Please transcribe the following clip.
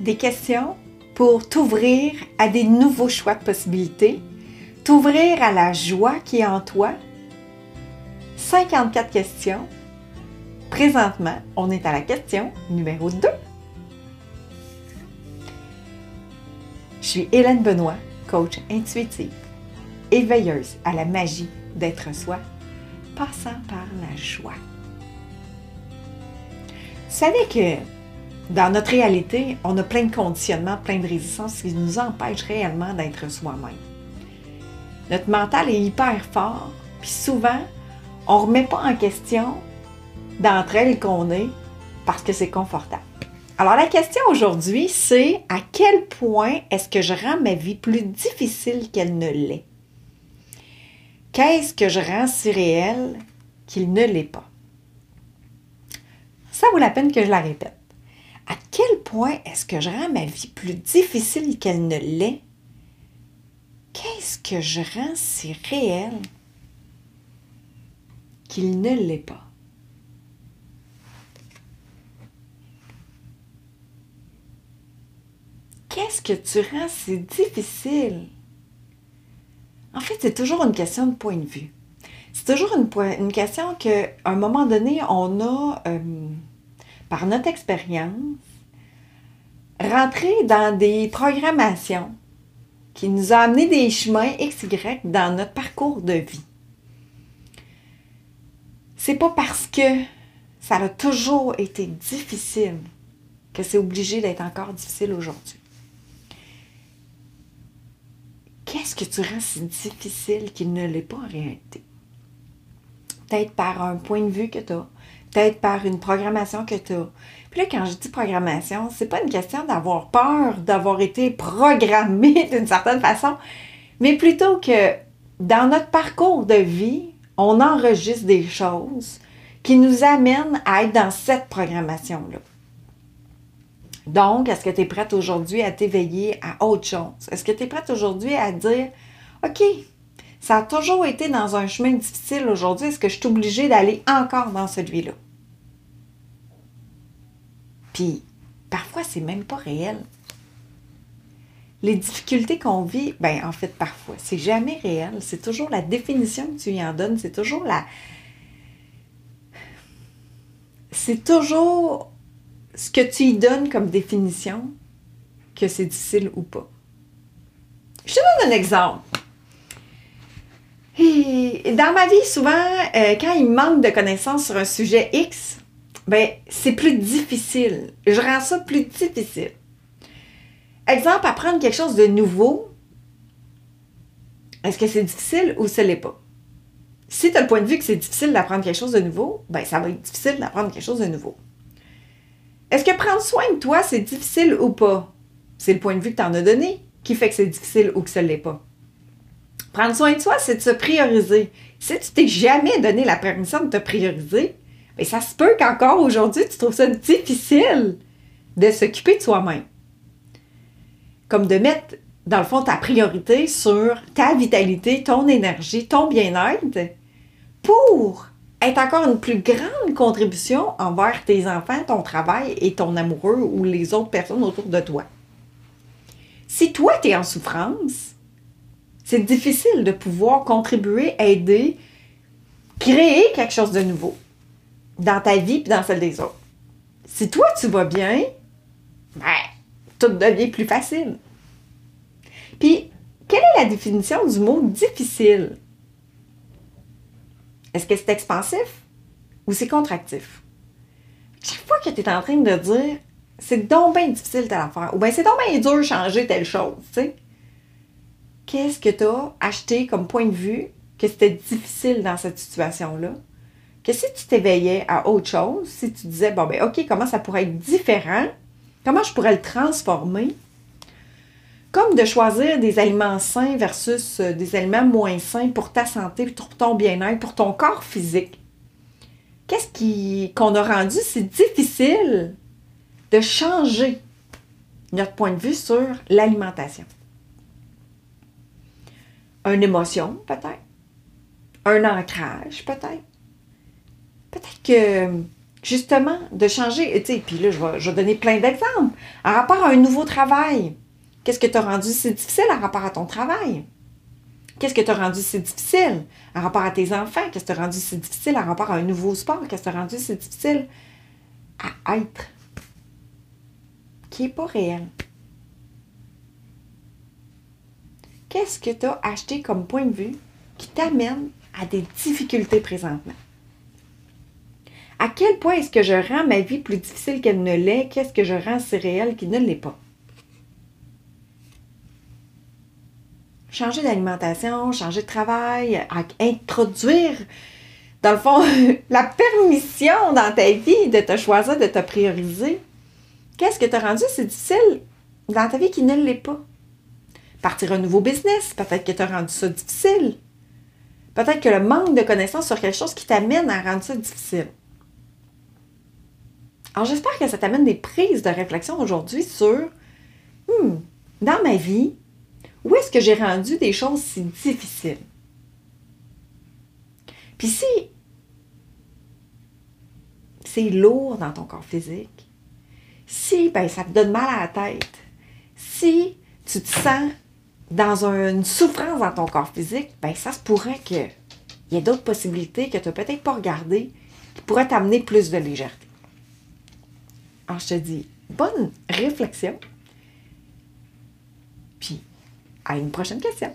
des questions pour t'ouvrir à des nouveaux choix de possibilités, t'ouvrir à la joie qui est en toi. 54 questions. Présentement, on est à la question numéro 2. Je suis Hélène Benoît, coach intuitive, éveilleuse à la magie d'être soi, passant par la joie. Vous savez que dans notre réalité, on a plein de conditionnements, plein de résistances qui nous empêchent réellement d'être soi-même. Notre mental est hyper fort, puis souvent, on ne remet pas en question d'entre elles qu'on est parce que c'est confortable. Alors la question aujourd'hui, c'est à quel point est-ce que je rends ma vie plus difficile qu'elle ne l'est? Qu'est-ce que je rends si réel qu'il ne l'est pas? Ça vaut la peine que je la répète à quel point est-ce que je rends ma vie plus difficile qu'elle ne l'est? Qu'est-ce que je rends si réel qu'il ne l'est pas? Qu'est-ce que tu rends si difficile? En fait, c'est toujours une question de point de vue. C'est toujours une, une question qu'à un moment donné, on a... Euh, par notre expérience, rentrer dans des programmations qui nous ont amené des chemins XY dans notre parcours de vie. C'est pas parce que ça a toujours été difficile que c'est obligé d'être encore difficile aujourd'hui. Qu'est-ce que tu rends si difficile qu'il ne l'est pas en réalité? Peut-être par un point de vue que tu as, peut-être par une programmation que tu as. Puis là, quand je dis programmation, c'est pas une question d'avoir peur d'avoir été programmé d'une certaine façon, mais plutôt que dans notre parcours de vie, on enregistre des choses qui nous amènent à être dans cette programmation-là. Donc, est-ce que tu es prête aujourd'hui à t'éveiller à autre chose? Est-ce que tu es prête aujourd'hui à dire, OK, ça a toujours été dans un chemin difficile aujourd'hui, est-ce que je suis obligée d'aller encore dans celui-là? Puis parfois, c'est même pas réel. Les difficultés qu'on vit, ben en fait, parfois, c'est jamais réel. C'est toujours la définition que tu y en donnes. C'est toujours la. C'est toujours ce que tu y donnes comme définition que c'est difficile ou pas. Je te donne un exemple. Et dans ma vie, souvent, euh, quand il manque de connaissances sur un sujet X, ben, c'est plus difficile. Je rends ça plus difficile. Exemple, apprendre quelque chose de nouveau, est-ce que c'est difficile ou ce n'est pas? Si tu as le point de vue que c'est difficile d'apprendre quelque chose de nouveau, ben ça va être difficile d'apprendre quelque chose de nouveau. Est-ce que prendre soin de toi, c'est difficile ou pas? C'est le point de vue que tu en as donné qui fait que c'est difficile ou que ce l'est pas. Prendre soin de soi, c'est de se prioriser. Si tu t'es jamais donné la permission de te prioriser, mais ça se peut qu'encore aujourd'hui, tu trouves ça difficile de s'occuper de soi-même. Comme de mettre, dans le fond, ta priorité sur ta vitalité, ton énergie, ton bien-être pour être encore une plus grande contribution envers tes enfants, ton travail et ton amoureux ou les autres personnes autour de toi. Si toi, tu es en souffrance, c'est difficile de pouvoir contribuer, aider, créer quelque chose de nouveau dans ta vie et dans celle des autres. Si toi, tu vas bien, ben, tout devient plus facile. Puis, quelle est la définition du mot difficile? Est-ce que c'est expansif ou c'est contractif? Chaque fois que tu es en train de dire c'est donc bien difficile telle affaire, ou bien c'est donc bien dur de changer telle chose, tu sais, qu'est-ce que tu as acheté comme point de vue que c'était difficile dans cette situation-là? Que si tu t'éveillais à autre chose, si tu disais, bon, ben, OK, comment ça pourrait être différent, comment je pourrais le transformer, comme de choisir des aliments sains versus euh, des aliments moins sains pour ta santé, pour ton bien-être, pour ton corps physique. Qu'est-ce qui, qu'on a rendu si difficile de changer notre point de vue sur l'alimentation? Une émotion, peut-être. Un ancrage, peut-être peut-être que Justement, de changer, tu sais, puis là, je vais, donner plein d'exemples. En rapport à un nouveau travail, qu'est-ce que tu as rendu si difficile en rapport à ton travail? Qu'est-ce que tu as rendu si difficile en rapport à tes enfants? Qu'est-ce que tu as rendu si difficile en rapport à un nouveau sport? Qu'est-ce que tu as rendu si difficile à être? Qui n'est pas réel? Qu'est-ce que tu as acheté comme point de vue qui t'amène à des difficultés présentement? À quel point est-ce que je rends ma vie plus difficile qu'elle ne l'est? Qu'est-ce que je rends si réel qu'il ne l'est pas? Changer d'alimentation, changer de travail, introduire, dans le fond, la permission dans ta vie de te choisir, de te prioriser. Qu'est-ce que tu as rendu si difficile dans ta vie qui ne l'est pas? Partir un nouveau business, peut-être que tu as rendu ça difficile. Peut-être que le manque de connaissances sur quelque chose qui t'amène à rendre ça difficile. Alors, j'espère que ça t'amène des prises de réflexion aujourd'hui sur, hmm, dans ma vie, où est-ce que j'ai rendu des choses si difficiles? Puis si c'est lourd dans ton corps physique, si ben, ça te donne mal à la tête, si tu te sens dans une souffrance dans ton corps physique, ben, ça se pourrait qu'il y ait d'autres possibilités que tu n'as peut-être pas regardées qui pourraient t'amener plus de légèreté. Alors, je te dis, bonne réflexion. Puis, à une prochaine question.